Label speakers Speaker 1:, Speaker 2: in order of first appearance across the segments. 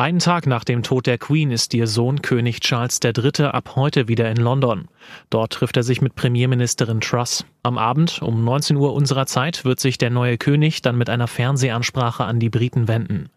Speaker 1: Einen Tag nach dem Tod der Queen ist ihr Sohn König Charles III. ab heute wieder in London. Dort trifft er sich mit Premierministerin Truss. Am Abend um 19 Uhr unserer Zeit wird sich der neue König dann mit einer Fernsehansprache an die Briten wenden.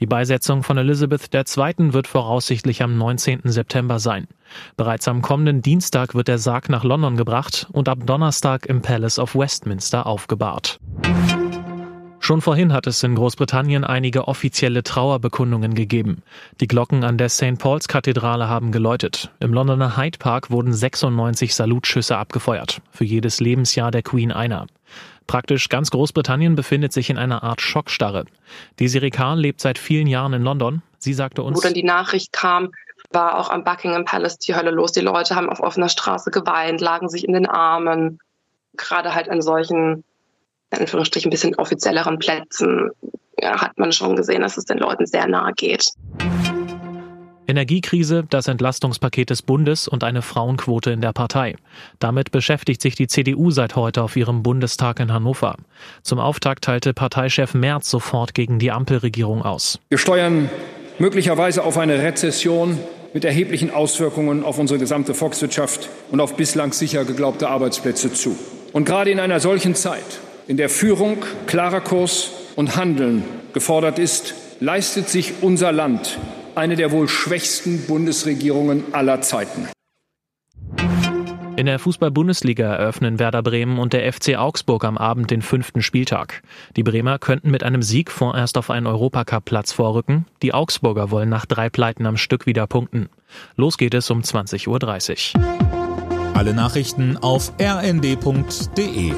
Speaker 1: Die Beisetzung von Elizabeth II. wird voraussichtlich am 19. September sein. Bereits am kommenden Dienstag wird der Sarg nach London gebracht und ab Donnerstag im Palace of Westminster aufgebahrt. Schon vorhin hat es in Großbritannien einige offizielle Trauerbekundungen gegeben. Die Glocken an der St. Paul's Kathedrale haben geläutet. Im Londoner Hyde Park wurden 96 Salutschüsse abgefeuert. Für jedes Lebensjahr der Queen einer. Praktisch ganz Großbritannien befindet sich in einer Art Schockstarre. Desiree Karl lebt seit vielen Jahren in London. Sie sagte uns,
Speaker 2: wo dann die Nachricht kam, war auch am Buckingham Palace die Hölle los. Die Leute haben auf offener Straße geweint, lagen sich in den Armen. Gerade halt an solchen in Anführungsstrichen ein bisschen offizielleren Plätzen ja, hat man schon gesehen, dass es den Leuten sehr nahe geht.
Speaker 1: Energiekrise, das Entlastungspaket des Bundes und eine Frauenquote in der Partei. Damit beschäftigt sich die CDU seit heute auf ihrem Bundestag in Hannover. Zum Auftakt teilte Parteichef Merz sofort gegen die Ampelregierung aus.
Speaker 3: Wir steuern möglicherweise auf eine Rezession mit erheblichen Auswirkungen auf unsere gesamte Volkswirtschaft und auf bislang sicher geglaubte Arbeitsplätze zu. Und gerade in einer solchen Zeit in der Führung klarer Kurs und Handeln gefordert ist, leistet sich unser Land eine der wohl schwächsten Bundesregierungen aller Zeiten.
Speaker 1: In der Fußball-Bundesliga eröffnen Werder Bremen und der FC Augsburg am Abend den fünften Spieltag. Die Bremer könnten mit einem Sieg vorerst auf einen Europacup-Platz vorrücken. Die Augsburger wollen nach drei Pleiten am Stück wieder punkten. Los geht es um 20.30 Uhr.
Speaker 4: Alle Nachrichten auf rnd.de